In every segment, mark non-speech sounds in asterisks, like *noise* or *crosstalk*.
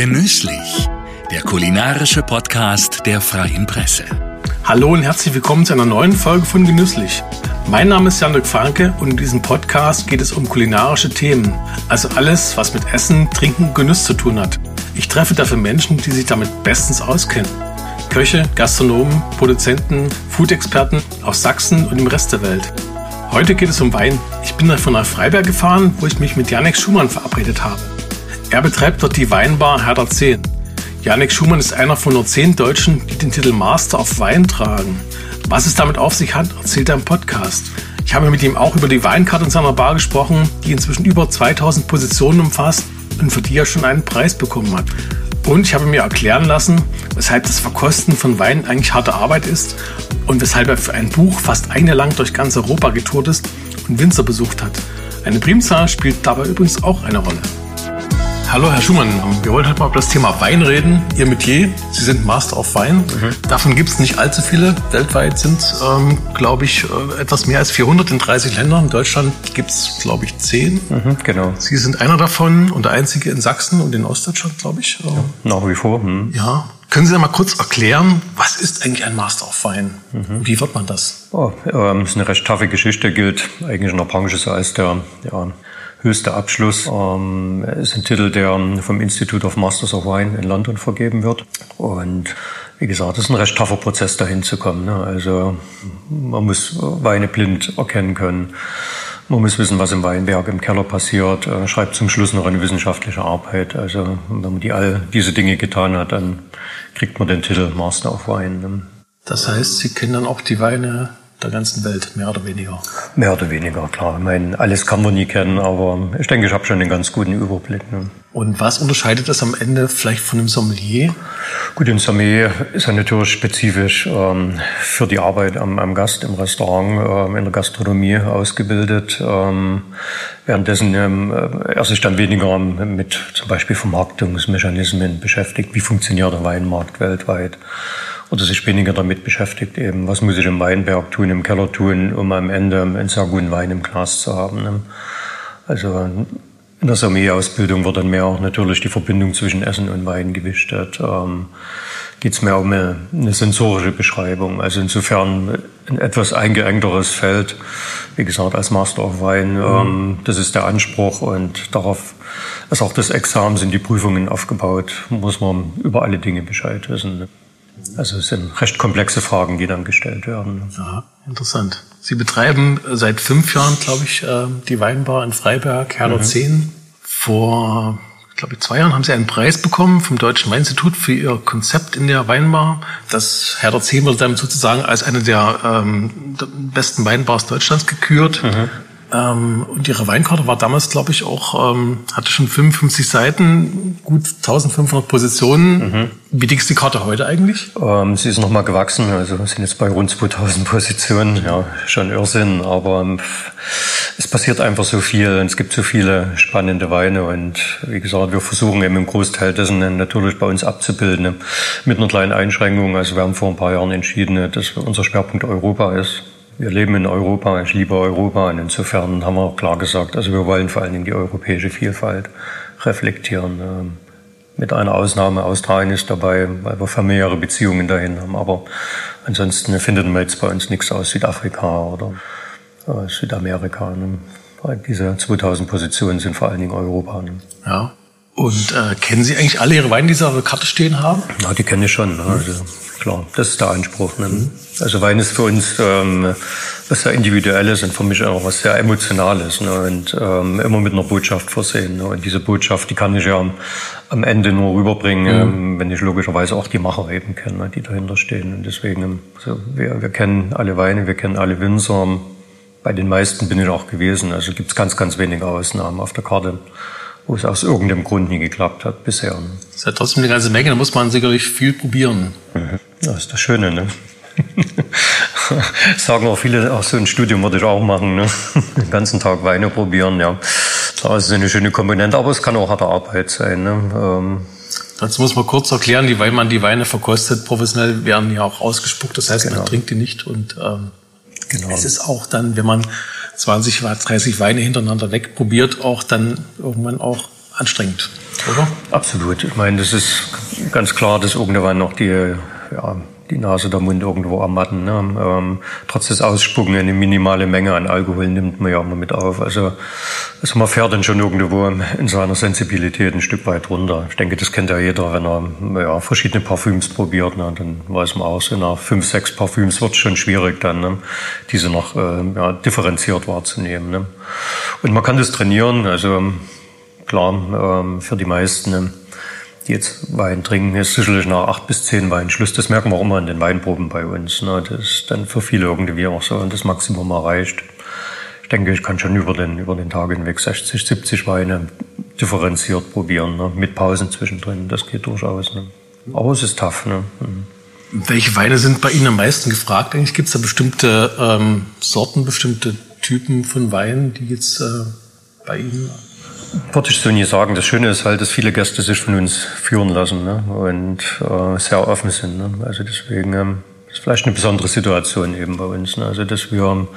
Genüsslich, der kulinarische Podcast der Freien Presse. Hallo und herzlich willkommen zu einer neuen Folge von Genüsslich. Mein Name ist Jan-Dirk Franke und in diesem Podcast geht es um kulinarische Themen, also alles, was mit Essen, Trinken und Genuss zu tun hat. Ich treffe dafür Menschen, die sich damit bestens auskennen. Köche, Gastronomen, Produzenten, Food-Experten aus Sachsen und im Rest der Welt. Heute geht es um Wein. Ich bin davon nach Freiberg gefahren, wo ich mich mit Janek Schumann verabredet habe. Er betreibt dort die Weinbar Herder 10. Janek Schumann ist einer von nur zehn Deutschen, die den Titel Master of Wein tragen. Was es damit auf sich hat, erzählt er im Podcast. Ich habe mit ihm auch über die Weinkarte in seiner Bar gesprochen, die inzwischen über 2000 Positionen umfasst und für die er schon einen Preis bekommen hat. Und ich habe mir erklären lassen, weshalb das Verkosten von Wein eigentlich harte Arbeit ist und weshalb er für ein Buch fast ein Jahr lang durch ganz Europa getourt ist und Winzer besucht hat. Eine Primzahl spielt dabei übrigens auch eine Rolle. Hallo Herr Schumann, wir wollen heute mal über das Thema Wein reden. Ihr Metier, Sie sind Master of Wein. Mhm. Davon gibt es nicht allzu viele. Weltweit sind, ähm, glaube ich, äh, etwas mehr als 400 in 30 Ländern. In Deutschland gibt es, glaube ich, 10. Mhm, genau. Sie sind einer davon und der einzige in Sachsen und in Ostdeutschland, glaube ich. Ja, nach wie vor. Mhm. Ja. Können Sie da mal kurz erklären, was ist eigentlich ein Master of Wein? Mhm. Wie wird man das? Oh, ähm, das ist eine recht taffe Geschichte, gilt eigentlich in der Branche so als der ja, höchste Abschluss. Ähm, ist ein Titel, der vom Institute of Masters of Wine in London vergeben wird. Und wie gesagt, es ist ein recht taffer Prozess, dahin zu kommen. Ne? Also man muss Weine blind erkennen können. Man muss wissen, was im Weinberg im Keller passiert, äh, schreibt zum Schluss noch eine wissenschaftliche Arbeit. Also wenn man die all diese Dinge getan hat, dann kriegt man den Titel Master of Wine. Ne? Das heißt, Sie kennen dann auch die Weine der ganzen Welt, mehr oder weniger. Mehr oder weniger, klar. Ich meine, alles kann man nie kennen, aber ich denke, ich habe schon einen ganz guten Überblick. Ne? Und was unterscheidet das am Ende vielleicht von einem Sommelier? Gut, ein Sommelier ist ja natürlich spezifisch ähm, für die Arbeit am, am, Gast im Restaurant, ähm, in der Gastronomie ausgebildet. Ähm, währenddessen ähm, er sich dann weniger mit zum Beispiel Vermarktungsmechanismen beschäftigt. Wie funktioniert der Weinmarkt weltweit? Oder sich weniger damit beschäftigt, eben, was muss ich im Weinberg tun, im Keller tun, um am Ende einen sehr guten Wein im Glas zu haben. Ne? Also in der Sommelier-Ausbildung wird dann mehr auch natürlich die Verbindung zwischen Essen und Wein gewichtet. Ähm, Geht es mehr um eine, eine, sensorische Beschreibung. Also insofern ein etwas eingeengteres Feld. Wie gesagt, als Master of Wein, mhm. ähm, das ist der Anspruch und darauf ist auch das Examen, sind die Prüfungen aufgebaut, muss man über alle Dinge Bescheid wissen. Also es sind recht komplexe Fragen, die dann gestellt werden. Ja, interessant. Sie betreiben seit fünf Jahren, glaube ich, äh, die Weinbar in Freiberg, Herder mhm. 10. Vor, glaube ich, zwei Jahren haben Sie einen Preis bekommen vom Deutschen Weininstitut für Ihr Konzept in der Weinbar. Das Herder 10 wurde dann sozusagen als eine der ähm, besten Weinbars Deutschlands gekürt. Mhm. Ähm, und ihre Weinkarte war damals, glaube ich, auch, ähm, hatte schon 55 Seiten, gut 1500 Positionen. Mhm. Wie dick ist die Karte heute eigentlich? Ähm, sie ist nochmal gewachsen, also wir sind jetzt bei rund 2000 Positionen. Ja, schon Irrsinn, aber ähm, es passiert einfach so viel und es gibt so viele spannende Weine und wie gesagt, wir versuchen eben im Großteil dessen natürlich bei uns abzubilden, mit einer kleinen Einschränkung. Also wir haben vor ein paar Jahren entschieden, dass unser Schwerpunkt Europa ist. Wir leben in Europa, ich liebe Europa und insofern haben wir auch klar gesagt, also wir wollen vor allen Dingen die europäische Vielfalt reflektieren. Ähm, mit einer Ausnahme, Australien ist dabei, weil wir familiäre Beziehungen dahin haben. Aber ansonsten findet man jetzt bei uns nichts aus Südafrika oder äh, Südamerika. Ne? Diese 2000 Positionen sind vor allen Dingen Europa. Ne? Ja. Und äh, kennen Sie eigentlich alle Ihre Weine, die Sie auf der Karte stehen haben? Ja, die kenne ich schon. Ne? Also, klar, das ist der Anspruch. Ne? Mhm. Also Wein ist für uns ähm, was sehr Individuelles und für mich auch was sehr Emotionales ne? und ähm, immer mit einer Botschaft versehen. Ne? Und diese Botschaft, die kann ich ja am, am Ende nur rüberbringen, mhm. ähm, wenn ich logischerweise auch die Macher eben kenne, ne? die dahinter stehen. Und deswegen, also wir, wir kennen alle Weine, wir kennen alle Winzer. Bei den meisten bin ich auch gewesen. Also gibt es ganz, ganz wenige Ausnahmen auf der Karte wo es aus irgendeinem Grund nie geklappt hat bisher. Das ist ja trotzdem eine ganze Menge, da muss man sicherlich viel probieren. Mhm. Das ist das Schöne, ne? *laughs* Sagen auch viele, auch so ein Studium würde ich auch machen, ne? *laughs* Den ganzen Tag Weine probieren, ja. Das ist eine schöne Komponente, aber es kann auch harte Arbeit sein, ne? Ähm, Dazu muss man kurz erklären, die, weil man die Weine verkostet, professionell werden ja auch ausgespuckt, das heißt, genau. man trinkt die nicht und ähm, genau. es ist auch dann, wenn man 20, 30 Weine hintereinander wegprobiert, auch dann irgendwann auch anstrengend, oder? Absolut. Ich meine, das ist ganz klar, dass irgendwann noch die, ja, die Nase, der Mund irgendwo ermatten. Ne? Ähm, trotz des Ausspucken eine minimale Menge an Alkohol nimmt man ja immer mit auf. Also, also man fährt dann schon irgendwo in seiner Sensibilität ein Stück weit runter. Ich denke, das kennt ja jeder, wenn er ja, verschiedene Parfüms probiert. Ne? Dann weiß man auch, so nach fünf, sechs Parfüms wird es schon schwierig, dann ne? diese noch äh, ja, differenziert wahrzunehmen. Ne? Und man kann das trainieren. Also klar, ähm, für die meisten. Ne? Jetzt Wein trinken, ist sicherlich nach acht bis zehn Wein Schluss. Das merken wir auch immer in den Weinproben bei uns. Ne? Das ist dann für viele irgendwie auch so und das Maximum erreicht. Ich denke, ich kann schon über den, über den Tag hinweg 60, 70 Weine differenziert probieren, ne? mit Pausen zwischendrin. Das geht durchaus. Ne? Aber es ist tough. Ne? Mhm. Welche Weine sind bei Ihnen am meisten gefragt? Eigentlich gibt es da bestimmte ähm, Sorten, bestimmte Typen von Weinen, die jetzt äh, bei Ihnen würde ich so nie sagen. Das Schöne ist halt, dass viele Gäste sich von uns führen lassen ne? und äh, sehr offen sind. Ne? Also deswegen ähm, ist vielleicht eine besondere Situation eben bei uns. Ne? Also dass wir ähm,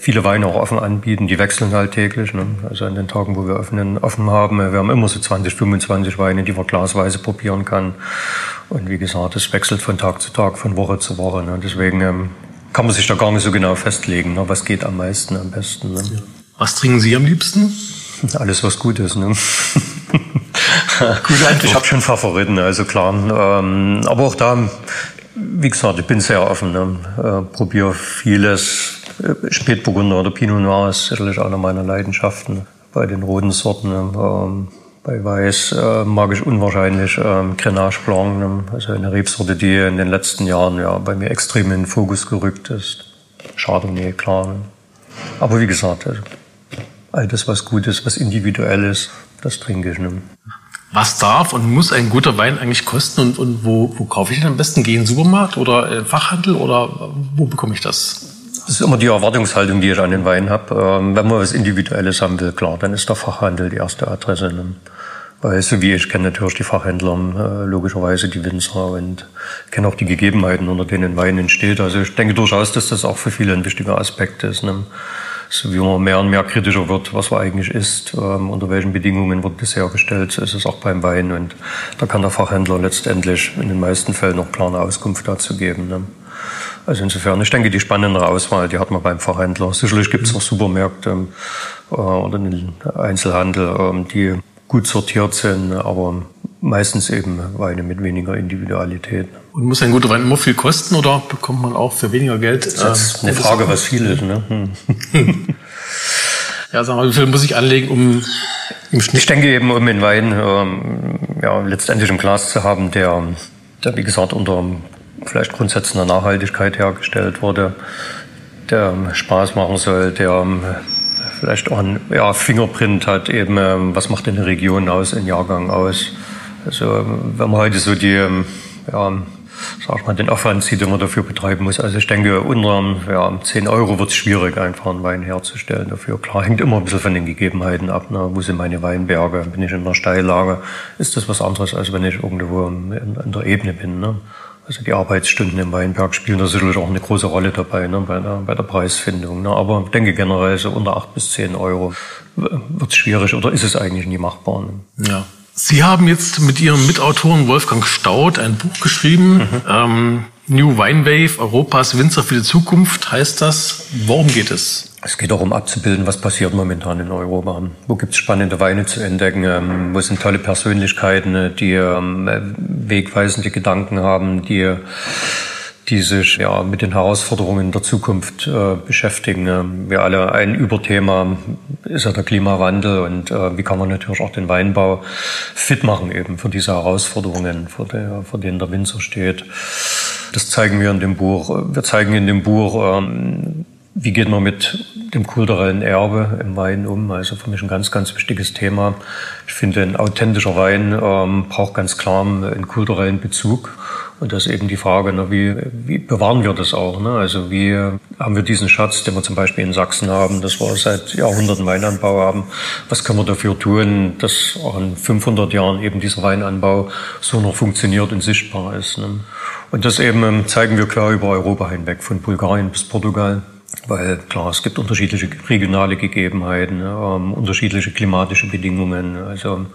viele Weine auch offen anbieten, die wechseln halt täglich. Ne? Also an den Tagen, wo wir offen, offen haben, wir haben immer so 20, 25 Weine, die man glasweise probieren kann. Und wie gesagt, es wechselt von Tag zu Tag, von Woche zu Woche. Ne? Deswegen ähm, kann man sich da gar nicht so genau festlegen, ne? was geht am meisten, am besten. Ne? Was trinken Sie am liebsten? *laughs* Alles, was gut ist. Ne? *laughs* ich habe schon Favoriten, also klar. Ähm, aber auch da, wie gesagt, ich bin sehr offen. Ne? Äh, Probiere vieles. Spätburgunder oder Pinot Noir ist sicherlich einer meiner Leidenschaften bei den roten Sorten. Ne? Ähm, bei Weiß äh, mag ich unwahrscheinlich ähm, Grenache Blanc, ne? also eine Rebsorte, die in den letzten Jahren ja bei mir extrem in den Fokus gerückt ist. Chardonnay, klar. Ne? Aber wie gesagt, also all das, was gut ist, was individuell ist, das trinke ich. Ne? Was darf und muss ein guter Wein eigentlich kosten und, und wo, wo kaufe ich den am besten? Gehe in den Supermarkt oder äh, Fachhandel oder wo bekomme ich das? Das ist immer die Erwartungshaltung, die ich an den Wein habe. Ähm, wenn man was Individuelles haben will, klar, dann ist der Fachhandel die erste Adresse. Ne? Weil so wie ich kenne natürlich die Fachhändler, äh, logischerweise die Winzer und kenne auch die Gegebenheiten, unter denen Wein entsteht. Also ich denke durchaus, dass das auch für viele ein wichtiger Aspekt ist. Ne? So wie man mehr und mehr kritischer wird, was man eigentlich isst, ähm, unter welchen Bedingungen wird das hergestellt, so ist es auch beim Wein. Und da kann der Fachhändler letztendlich in den meisten Fällen noch klare Auskunft dazu geben. Ne? Also insofern, ich denke, die spannendere Auswahl, die hat man beim Fachhändler. Sicherlich gibt es auch Supermärkte äh, oder den Einzelhandel, ähm, die gut sortiert sind, aber meistens eben Weine mit weniger Individualität. Und muss ein guter Wein immer viel kosten oder bekommt man auch für weniger Geld? Das ist äh, eine Frage, was viel ist. Ne? *laughs* Hm. ja, sagen wir, wie viel muss ich anlegen, um im Schnitt? Ich denke eben, um den Wein ähm, ja, letztendlich im Glas zu haben, der, der wie gesagt unter vielleicht Grundsätzen der Nachhaltigkeit hergestellt wurde, der Spaß machen soll, der vielleicht auch ein ja, Fingerprint hat, eben ähm, was macht eine Region aus, ein Jahrgang aus. Also wenn man heute so die ähm, ja, sag ich mal, den Aufwand sieht, den man dafür betreiben muss. Also ich denke, unter ja, 10 Euro wird es schwierig, einfach einen Wein herzustellen dafür. Klar, hängt immer ein bisschen von den Gegebenheiten ab. Ne? Wo sind meine Weinberge? Bin ich in einer Steillage? Ist das was anderes, als wenn ich irgendwo in, der Ebene bin? Ne? Also die Arbeitsstunden im Weinberg spielen da sicherlich auch eine große Rolle dabei ne, bei, der, bei der Preisfindung. Ne. Aber ich denke generell so unter acht bis zehn Euro wird es schwierig oder ist es eigentlich nie machbar. Ne. Ja. Sie haben jetzt mit Ihrem Mitautoren Wolfgang Staud ein Buch geschrieben. Mhm. Ähm, New Wine Wave, Europas Winzer für die Zukunft heißt das. Worum geht es? Es geht darum abzubilden, was passiert momentan in Europa. Wo gibt es spannende Weine zu entdecken? Ähm, wo sind tolle Persönlichkeiten, die ähm, wegweisende Gedanken haben, die die sich ja mit den Herausforderungen der Zukunft äh, beschäftigen. Wir alle ein Überthema ist ja der Klimawandel und äh, wie kann man natürlich auch den Weinbau fit machen eben für diese Herausforderungen, vor, der, vor denen der Winzer steht. Das zeigen wir in dem Buch. Wir zeigen in dem Buch, ähm, wie geht man mit dem kulturellen Erbe im Wein um? Also für mich ein ganz, ganz wichtiges Thema. Ich finde, ein authentischer Wein ähm, braucht ganz klar einen kulturellen Bezug. Und das ist eben die Frage, ne, wie, wie bewahren wir das auch? Ne? Also wie haben wir diesen Schatz, den wir zum Beispiel in Sachsen haben, dass wir seit Jahrhunderten Weinanbau haben. Was können wir dafür tun, dass auch in 500 Jahren eben dieser Weinanbau so noch funktioniert und sichtbar ist? Ne? Und das eben ähm, zeigen wir klar über Europa hinweg, von Bulgarien bis Portugal Weil klar, es gibt unterschiedliche regionale Gegebenheiten, ähm, unterschiedliche klimatische Bedingungen. Also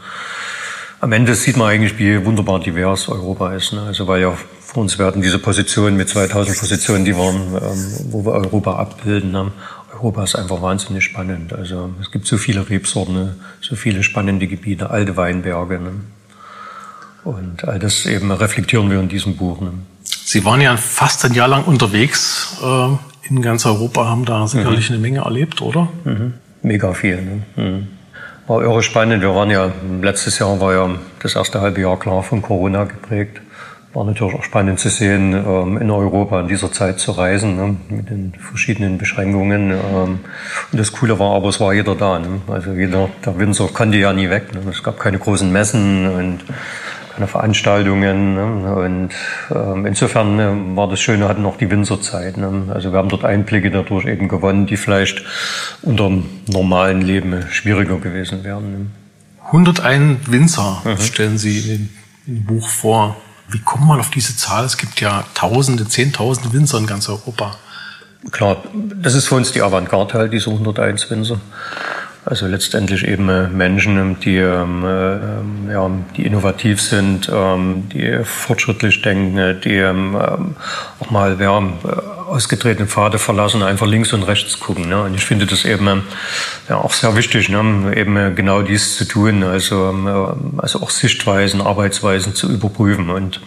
am Ende sieht man eigentlich, wie wunderbar divers Europa ist. Ne? Also weil ja für uns werden diese Positionen mit 2000 Positionen, die waren, ähm, wo wir Europa abbilden, haben. Europa ist einfach wahnsinnig spannend. Also es gibt so viele Rebsorten, ne? so viele spannende Gebiete, alte Weinberge. Ne? Und all das eben reflektieren wir in diesem Buch. Ne? Sie waren ja fast ein Jahr lang unterwegs äh, in ganz Europa, haben da sicherlich mhm. eine Menge erlebt, oder? Mhm. Mega viel. Ne? Mhm. War irre spannend. Wir waren ja, letztes Jahr war ja das erste halbe Jahr klar von Corona geprägt. War natürlich auch spannend zu sehen, ähm, in Europa in dieser Zeit zu reisen, ne, mit den verschiedenen Beschränkungen. Ähm, und das Coole war aber, es war jeder da. Ne? Also jeder, der Winzer konnte ja nie weg. Ne? Es gab keine großen Messen und keine Veranstaltungen. Ne? Und ähm, insofern ne, war das Schöne, hatten auch die Winzerzeit. Ne? Also wir haben dort Einblicke dadurch eben gewonnen, die vielleicht unter dem normalen Leben schwieriger gewesen wären. Ne? 101 Winzer mhm. stellen Sie in dem Buch vor. Wie kommt man auf diese Zahl? Es gibt ja Tausende, Zehntausende Winzer in ganz Europa. Klar, das ist für uns die Avantgarde halt, diese 101 Winzer. Also letztendlich eben äh, Menschen, die, ähm, äh, ja, die innovativ sind, ähm, die fortschrittlich denken, die ähm, auch mal ja, ausgetretene Pfade verlassen, einfach links und rechts gucken. Ne? Und ich finde das eben ja, auch sehr wichtig, ne? eben genau dies zu tun, also, also auch Sichtweisen, Arbeitsweisen zu überprüfen. Und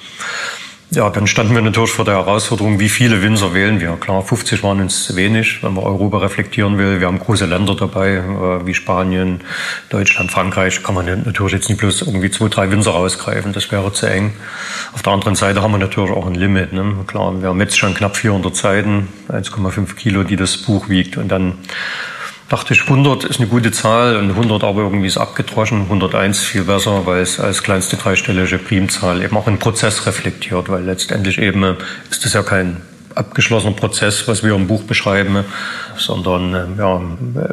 ja, dann standen wir natürlich vor der Herausforderung, wie viele Winzer wählen wir. Klar, 50 waren uns zu wenig, wenn man Europa reflektieren will. Wir haben große Länder dabei, äh, wie Spanien, Deutschland, Frankreich. Kann man natürlich jetzt nicht bloß irgendwie zwei, drei Winzer rausgreifen, das wäre zu eng. Auf der anderen Seite haben wir natürlich auch ein Limit. Ne? Klar, wir haben jetzt schon knapp 400 Seiten, 1,5 Kilo, die das Buch wiegt. Und dann dachte ich, 100 ist eine gute Zahl und 100 aber irgendwie ist abgedroschen. 101 viel besser, weil es als kleinste dreistellige Primzahl eben auch einen Prozess reflektiert, weil letztendlich eben ist das ja kein abgeschlossener Prozess, was wir im Buch beschreiben, sondern äh, ja,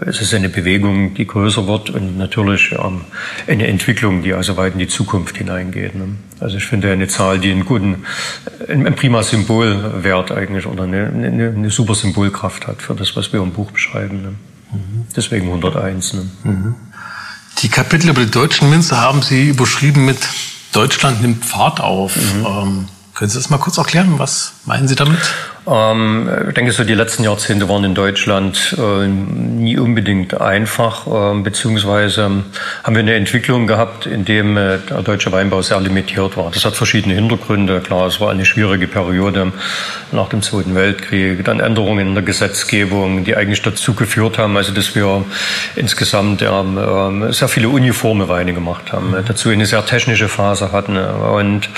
es ist eine Bewegung, die größer wird und natürlich ja, eine Entwicklung, die also weit in die Zukunft hineingeht. Ne? Also ich finde eine Zahl, die einen guten, ein prima Symbolwert eigentlich oder eine, eine, eine super Symbolkraft hat für das, was wir im Buch beschreiben. Ne? Deswegen 101. Ne? Mhm. Die Kapitel über die deutschen Winzer haben Sie überschrieben mit Deutschland nimmt Fahrt auf. Mhm. Ähm, können Sie das mal kurz erklären? Was meinen Sie damit? Ähm, ich denke, so die letzten Jahrzehnte waren in Deutschland äh, nie unbedingt einfach, äh, beziehungsweise haben wir eine Entwicklung gehabt, in dem äh, der deutsche Weinbau sehr limitiert war. Das hat verschiedene Hintergründe. Klar, es war eine schwierige Periode nach dem Zweiten Weltkrieg, dann Änderungen in der Gesetzgebung, die eigentlich dazu geführt haben, also dass wir insgesamt äh, sehr viele uniforme Weine gemacht haben, mhm. dazu eine sehr technische Phase hatten und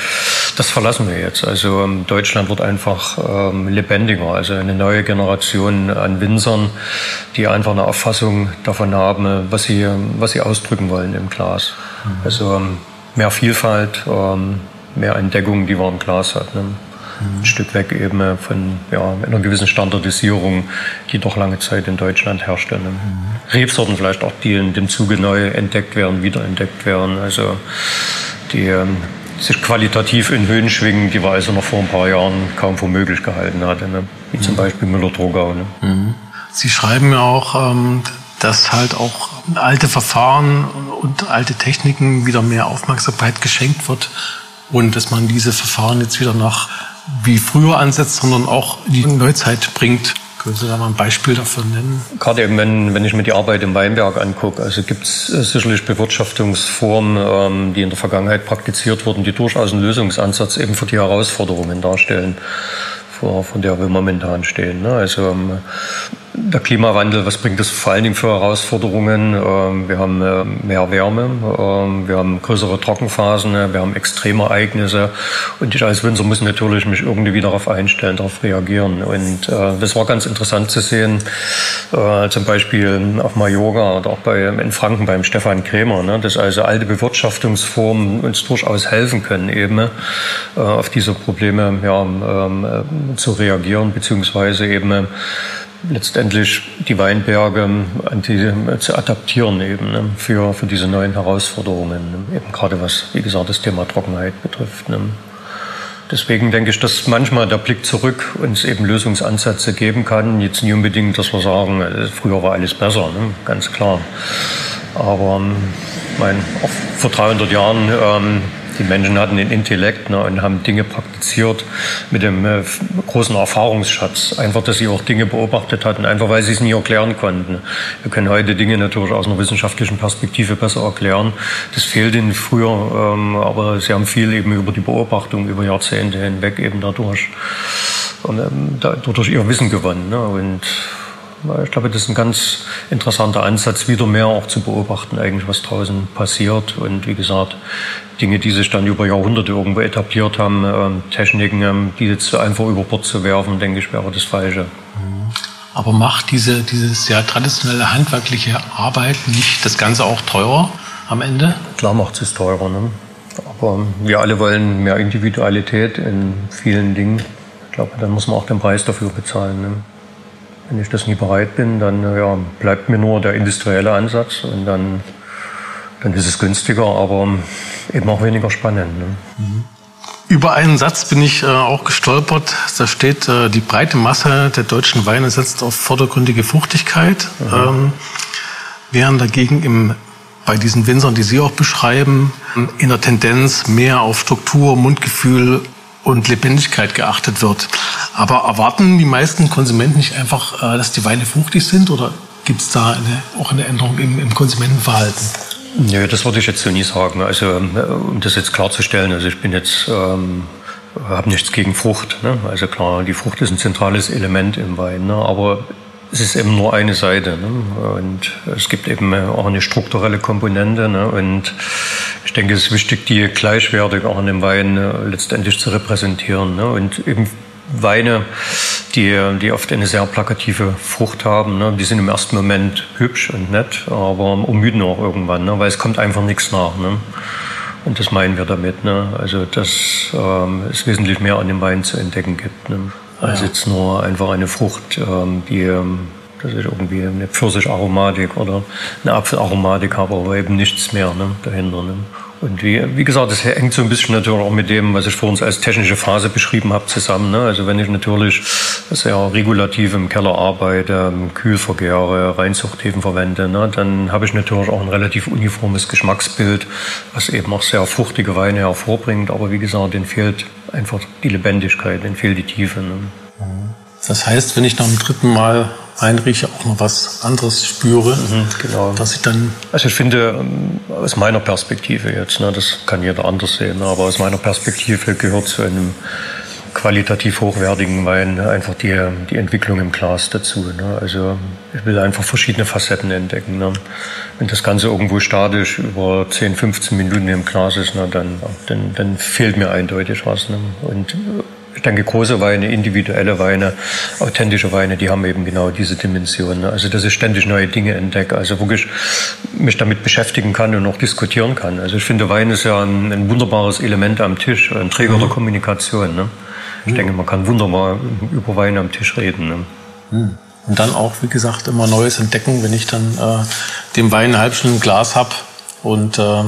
das verlassen wir jetzt. Also ähm, Deutschland wird einfach ähm, lebendiger, also eine neue Generation an Winzern, die einfach eine Auffassung davon haben, was sie, was sie ausdrücken wollen im Glas. Mhm. Also ähm, mehr Vielfalt, ähm, mehr Entdeckung, die man im Glas hat. Ne? Mhm. Ein Stück weg eben äh, von ja, einer gewissen Standardisierung, die doch lange Zeit in Deutschland herrschte. Ne? Mhm. Rebsorten vielleicht auch, die in dem Zuge neu entdeckt werden, wiederentdeckt werden. Also die sich qualitativ in Höhen schwingen, die wir also noch vor ein paar Jahren kaum für möglich gehalten hatten, ne? wie zum mhm. Beispiel Müller-Drogau. Ne? Mhm. Sie schreiben ja auch, ähm, dass halt auch alte Verfahren und alte Techniken wieder mehr Aufmerksamkeit geschenkt wird und dass man diese Verfahren jetzt wieder nach wie früher ansetzt, sondern auch in die Neuzeit bringt. Können Sie da mal ein Beispiel dafür nennen? Gerade eben, wenn, wenn ich mir die Arbeit im Weinberg angucke, also gibt es äh, sicherlich Bewirtschaftungsformen, ähm, die in der Vergangenheit praktiziert wurden, die durchaus einen Lösungsansatz eben für die Herausforderungen darstellen, vor, von der wir momentan stehen. Ne? Also ähm, der Klimawandel, was bringt das vor allen Dingen für Herausforderungen? Ähm, wir haben äh, mehr Wärme, ähm, wir haben größere Trockenphasen, wir haben extreme Ereignisse und ich als Winzer muss natürlich mich irgendwie darauf einstellen, darauf reagieren. Und äh, das war ganz interessant zu sehen, äh, zum Beispiel auf Mallorca oder auch bei, in Franken beim Stefan Krämer, ne, dass also alte Bewirtschaftungsformen uns durchaus helfen können, eben auf diese Probleme ja, ähm, zu reagieren, beziehungsweise eben letztendlich die Weinberge an die, zu adaptieren eben ne, für, für diese neuen Herausforderungen. Ne, eben gerade was, wie gesagt, das Thema Trockenheit betrifft. Ne. deswegen denke ich, dass manchmal der Blick zurück uns eben Lösungsansätze geben kann. Jetzt nicht unbedingt, dass wir sagen, äh, früher war alles besser, ne? ganz klar. Aber ähm, mein, vor 300 Jahren ähm, die Menschen hatten den Intellekt ne, und haben Dinge praktiziert mit dem äh, großen Erfahrungsschatz. Einfach, dass sie auch Dinge beobachtet hatten, einfach weil sie es nie erklären konnten. Wir können heute Dinge natürlich aus einer wissenschaftlichen Perspektive besser erklären. Das fehlt ihnen früher, ähm, aber sie haben viel eben über die Beobachtung über Jahrzehnte hinweg eben dadurch, und, ähm, dadurch ihr Wissen gewonnen. Ne, und ich glaube, das ist ein ganz interessanter Ansatz, wieder mehr auch zu beobachten, eigentlich, was draußen passiert. Und wie gesagt, Dinge, die sich dann über Jahrhunderte irgendwo etabliert haben, ähm, Techniken, ähm, die jetzt einfach über Bord zu werfen, denke ich, wäre das Falsche. Aber macht diese, dieses ja traditionelle handwerkliche Arbeit nicht das Ganze auch teurer am Ende? Klar macht es teurer. Ne? Aber wir alle wollen mehr Individualität in vielen Dingen. Ich glaube, dann muss man auch den Preis dafür bezahlen. Ne? Wenn ich das nie bereit bin, dann ja, bleibt mir nur der industrielle Ansatz und dann, dann ist es günstiger, aber eben auch weniger spannend. Ne? Mhm. Über einen Satz bin ich äh, auch gestolpert. Da steht, äh, die breite Masse der deutschen Weine setzt auf vordergründige Fruchtigkeit, mhm. ähm, während dagegen im, bei diesen Winzern, die Sie auch beschreiben, in der Tendenz mehr auf Struktur, Mundgefühl und Lebendigkeit geachtet wird. Aber erwarten die meisten Konsumenten nicht einfach, äh, dass die Weine fruchtig sind oder gibt es da eine, auch eine Änderung im, im Konsumentenverhalten? Nö, das würde ich jetzt so nie sagen. Also ähm, um das jetzt klarzustellen, also ich bin jetzt ähm, habe nichts gegen Frucht. Ne? Also klar, die Frucht ist ein zentrales Element im Wein, ne? aber es ist eben nur eine Seite. Ne? Und es gibt eben auch eine strukturelle Komponente. Ne? Und ich denke, es ist wichtig, die gleichwertig auch in dem Wein äh, letztendlich zu repräsentieren. Ne? Und eben Weine, die, die oft eine sehr plakative Frucht haben. Ne? Die sind im ersten Moment hübsch und nett, aber umüden auch irgendwann, ne? weil es kommt einfach nichts nach. Ne? Und das meinen wir damit. Ne? Also, dass ähm, es wesentlich mehr an dem Wein zu entdecken gibt, ne? Als ja. jetzt nur einfach eine Frucht, ähm, die ähm, das ist irgendwie eine Pfirsicharomatik oder eine Apfelaromatik habe, aber eben nichts mehr ne, dahinter. Ne? Und wie, wie gesagt, das hängt so ein bisschen natürlich auch mit dem, was ich vor uns als technische Phase beschrieben habe, zusammen. Ne? Also wenn ich natürlich sehr regulativ im Keller arbeite, Kühlvergehre, Reinzuchthäfen verwende, ne? dann habe ich natürlich auch ein relativ uniformes Geschmacksbild, was eben auch sehr fruchtige Weine hervorbringt. Aber wie gesagt, denen fehlt einfach die Lebendigkeit, denen fehlt die Tiefe. Ne? Das heißt, wenn ich nach dem dritten Mal einrieche, auch noch was anderes spüre, mhm, genau. dass ich dann... Also ich finde, ähm, aus meiner Perspektive jetzt, ne, das kann jeder anders sehen, aber aus meiner Perspektive gehört zu einem qualitativ hochwertigen Wein einfach die, die Entwicklung im Glas dazu. Ne? Also ich will einfach verschiedene Facetten entdecken. Ne? Wenn das Ganze irgendwo statisch über 10, 15 Minuten im Glas ist, ne, dann, dann, dann fehlt mir eindeutig was. Ne? Und ich denke, große Weine, individuelle Weine, authentische Weine, die haben eben genau diese Dimension. Ne? Also, dass ich ständig neue Dinge entdecke, also wirklich mich damit beschäftigen kann und auch diskutieren kann. Also, ich finde, Wein ist ja ein, ein wunderbares Element am Tisch, ein Träger mhm. der Kommunikation. Ne? Ich mhm. denke, man kann wunderbar über Wein am Tisch reden. Ne? Mhm. Und dann auch, wie gesagt, immer Neues entdecken, wenn ich dann äh, dem Wein ein halbes Glas habe und äh,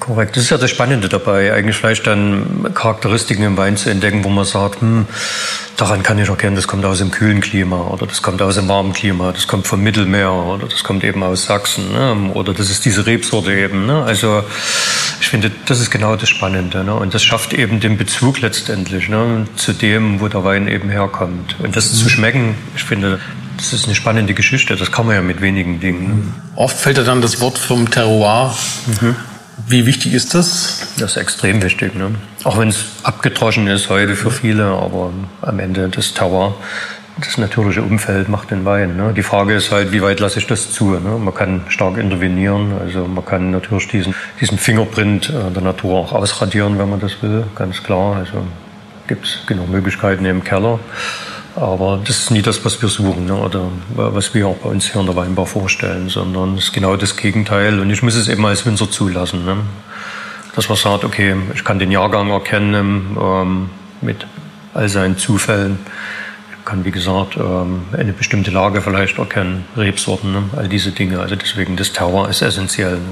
Korrekt. Das ist ja das Spannende dabei, eigentlich vielleicht dann Charakteristiken im Wein zu entdecken, wo man sagt, hm, daran kann ich erkennen, das kommt aus dem kühlen Klima oder das kommt aus dem warmen Klima, das kommt vom Mittelmeer oder das kommt eben aus Sachsen ne? oder das ist diese Rebsorte eben. Ne? Also ich finde, das ist genau das Spannende ne? und das schafft eben den Bezug letztendlich ne? zu dem, wo der Wein eben herkommt. Und das mhm. zu schmecken, ich finde, das ist eine spannende Geschichte, das kann man ja mit wenigen Dingen. Oft fällt ja dann das Wort vom Terroir. Mhm wie wichtig ist das? Das ist extrem wichtig. Ne? Auch wenn es abgedroschen ist heute für viele, aber am Ende das Tower, das natürliche Umfeld macht den Wein. Ne? Die Frage ist halt, wie weit lasse ich das zu? Ne? Man kann stark intervenieren, also man kann natürlich diesen, diesen Fingerprint äh, der Natur auch ausradieren, wenn man das will, ganz klar. Also gibt es genug Möglichkeiten im Keller. Aber das ist nie das, was wir suchen ne? oder was wir auch bei uns hier in der Weinbau vorstellen, sondern es ist genau das Gegenteil. Und ich muss es eben als Winzer zulassen. Ne? Dass man sagt, okay, ich kann den Jahrgang erkennen ähm, mit all seinen Zufällen. Kann, wie gesagt, ähm, eine bestimmte Lage vielleicht erkennen, Rebsorten, ne? all diese Dinge. Also deswegen, das Terror ist essentiell. Ne?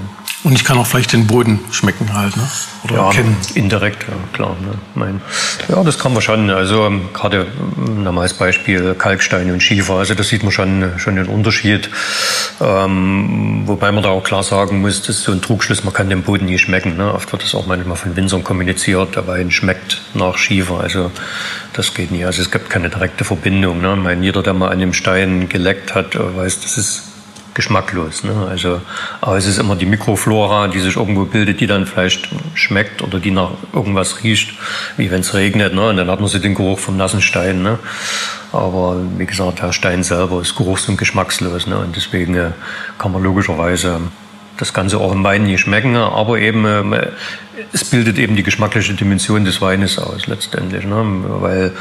Und ich kann auch vielleicht den Boden schmecken halt, ne? oder ja, erkennen. Indirekt, ja, klar. Ne? Mein, ja, das kann man schon. Also ähm, gerade ähm, als Beispiel Kalkstein und Schiefer, also das sieht man schon, schon den Unterschied. Ähm, wobei man da auch klar sagen muss, das ist so ein Trugschluss, man kann den Boden nie schmecken. Ne? Oft wird das auch manchmal von Winzern kommuniziert, der Wein schmeckt nach Schiefer. Also das geht nie. Also es gibt keine direkte Verbindung. Ne? Ich meine, jeder, der mal an dem Stein geleckt hat, weiß, das ist geschmacklos. Ne? Also, aber es ist immer die Mikroflora, die sich irgendwo bildet, die dann vielleicht schmeckt oder die nach irgendwas riecht, wie wenn es regnet. Ne? Und dann hat man so den Geruch vom nassen Stein. Ne? Aber wie gesagt, der Stein selber ist geruchs- und geschmackslos. Ne? Und deswegen äh, kann man logischerweise das Ganze auch im Wein nicht schmecken, aber eben äh, es bildet eben die geschmackliche Dimension des Weines aus letztendlich, ne? weil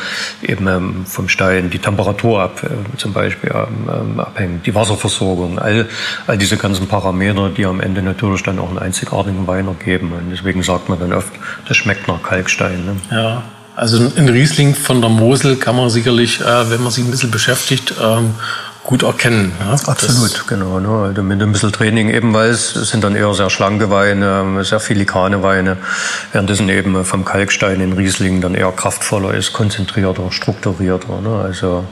eben ähm, vom Stein die Temperatur ab, äh, zum Beispiel ähm, abhängt, die Wasserversorgung, all, all diese ganzen Parameter, die am Ende natürlich dann auch einen einzigartigen Wein ergeben. Und deswegen sagt man dann oft, das schmeckt nach Kalkstein. Ne? Ja. Also ein Riesling von der Mosel kann man sicherlich, äh, wenn man sich ein bisschen beschäftigt, ähm, gut erkennen. Ja? Absolut, das genau. Ne? Also mit ein bisschen Training eben, weil es sind dann eher sehr schlanke Weine, sehr filigrane Weine, währenddessen eben vom Kalkstein in Riesling dann eher kraftvoller ist, konzentrierter, strukturierter. Ne? Also,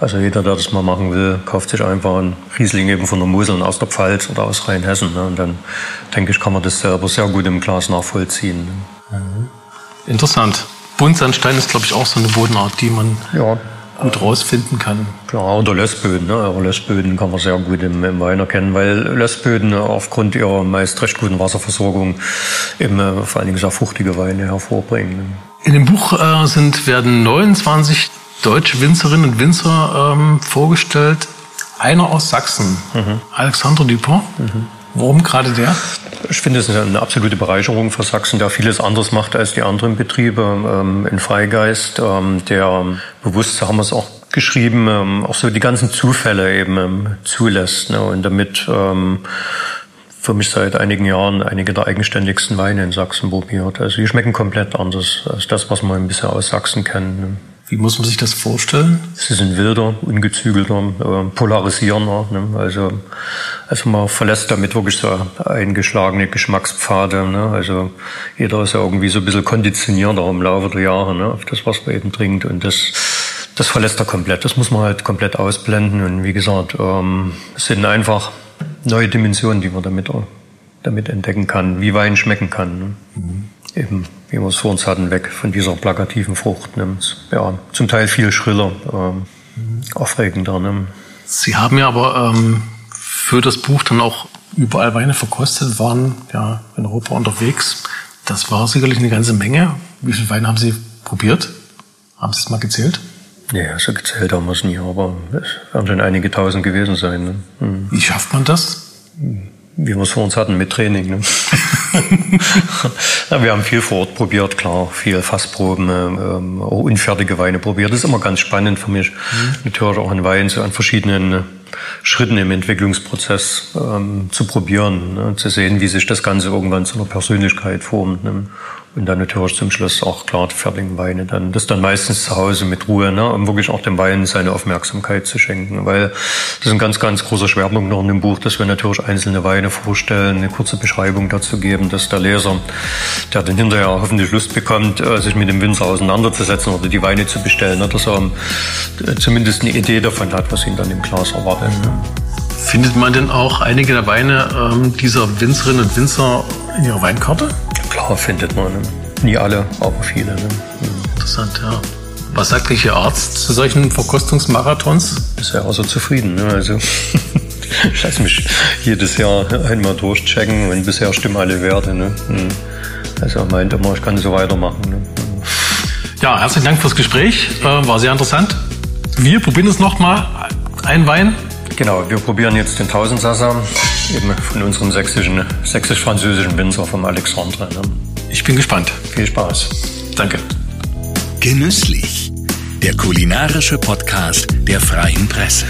also jeder, der das mal machen will, kauft sich einfach einen Riesling eben von der Mosel aus der Pfalz oder aus Rheinhessen. Ne? Und dann denke ich, kann man das selber sehr gut im Glas nachvollziehen. Ne? Mhm. Interessant. Buntsandstein ist, glaube ich, auch so eine Bodenart, die man ja gut rausfinden kann. Klar, oder Lössböden. Ne? Lössböden kann man sehr gut im, im Wein erkennen, weil Lössböden aufgrund ihrer meist recht guten Wasserversorgung eben äh, vor allen Dingen sehr fruchtige Weine hervorbringen. Ne? In dem Buch äh, sind, werden 29 deutsche Winzerinnen und Winzer ähm, vorgestellt. Einer aus Sachsen, mhm. Alexandre Dupont. Mhm. Warum gerade der? Ich finde, es ist eine absolute Bereicherung für Sachsen, der vieles anderes macht als die anderen Betriebe. Ähm, in Freigeist, ähm, der bewusst, so haben wir es auch geschrieben, ähm, auch so die ganzen Zufälle eben zulässt ne? und damit für mich seit einigen Jahren einige der eigenständigsten Weine in Sachsen probiert. Also die schmecken komplett anders als das, was man bisher aus Sachsen kennt. Ne? Wie muss man sich das vorstellen? Sie sind wilder, ungezügelter, äh, polarisierender. Ne? Also, also man verlässt damit wirklich so eingeschlagene Geschmackspfade. Ne? Also jeder ist ja irgendwie so ein bisschen konditionierter im Laufe der Jahre ne? auf das, was man eben trinkt. Und das, das verlässt er komplett. Das muss man halt komplett ausblenden. Und wie gesagt, ähm, es sind einfach neue Dimensionen, die man damit, damit entdecken kann, wie Wein schmecken kann. Ne? Mhm eben, wie wir es vor uns hatten, weg von dieser plakativen Frucht. Ne? Ja, zum Teil viel schriller, ähm, aufregender. Ne? Sie haben ja aber ähm, für das Buch dann auch überall Weine verkostet, waren ja in Europa unterwegs. Das war sicherlich eine ganze Menge. Wie viele Weine haben Sie probiert? Haben Sie es mal gezählt? Ja, so gezählt haben wir es nie, aber es werden schon einige tausend gewesen sein. Ne? Mhm. Wie schafft man das? Wie wir es vor uns hatten mit Training. Ne? *laughs* ja, wir haben viel vor Ort probiert, klar, viel Fassproben, ähm, auch unfertige Weine probiert. Das ist immer ganz spannend für mich. Mhm. Natürlich auch ein Wein so an verschiedenen äh, Schritten im Entwicklungsprozess ähm, zu probieren, ne, zu sehen, wie sich das Ganze irgendwann zu einer Persönlichkeit formt. Ne. Und dann natürlich zum Schluss auch klar die fertigen Weine. Dann das dann meistens zu Hause mit Ruhe, ne, um wirklich auch dem Wein seine Aufmerksamkeit zu schenken. Weil das ist ein ganz, ganz großer Schwerpunkt noch in dem Buch, dass wir natürlich einzelne Weine vorstellen, eine kurze Beschreibung dazu geben, dass der Leser, der dann hinterher hoffentlich Lust bekommt, äh, sich mit dem Winzer auseinanderzusetzen oder die Weine zu bestellen, ne, dass er äh, zumindest eine Idee davon hat, was ihn dann im Glas erwartet. Ne. Findet man denn auch einige der Weine ähm, dieser Winzerinnen und Winzer in ihrer Weinkarte? Klar findet man. Ne? Nie alle, aber viele. Ne? Interessant, ja. Was sagt Ihr Arzt zu solchen Verkostungsmarathons? Bisher auch so zufrieden. Ne? Also *laughs* ich lasse mich jedes Jahr einmal durchchecken und bisher stimmen alle Werte. Ne? Hm. Also er meint immer, ich kann so weitermachen. Ne? Ja, herzlichen Dank fürs Gespräch. Äh, war sehr interessant. Wir probieren es nochmal. Ein Wein. Genau, wir probieren jetzt den Tausendsasser eben von unserem sächsischen, sächsisch-französischen Winzer vom Alexandre. Ne? Ich bin gespannt. Viel Spaß. Danke. Genüsslich. Der kulinarische Podcast der Freien Presse.